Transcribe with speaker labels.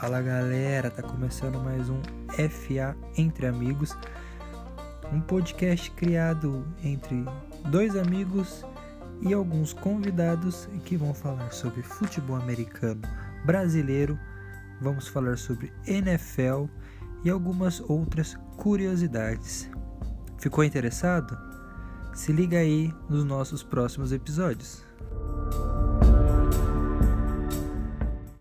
Speaker 1: Fala galera, tá começando mais um FA Entre Amigos, um podcast criado entre dois amigos e alguns convidados que vão falar sobre futebol americano brasileiro, vamos falar sobre NFL e algumas outras curiosidades. Ficou interessado? Se liga aí nos nossos próximos episódios.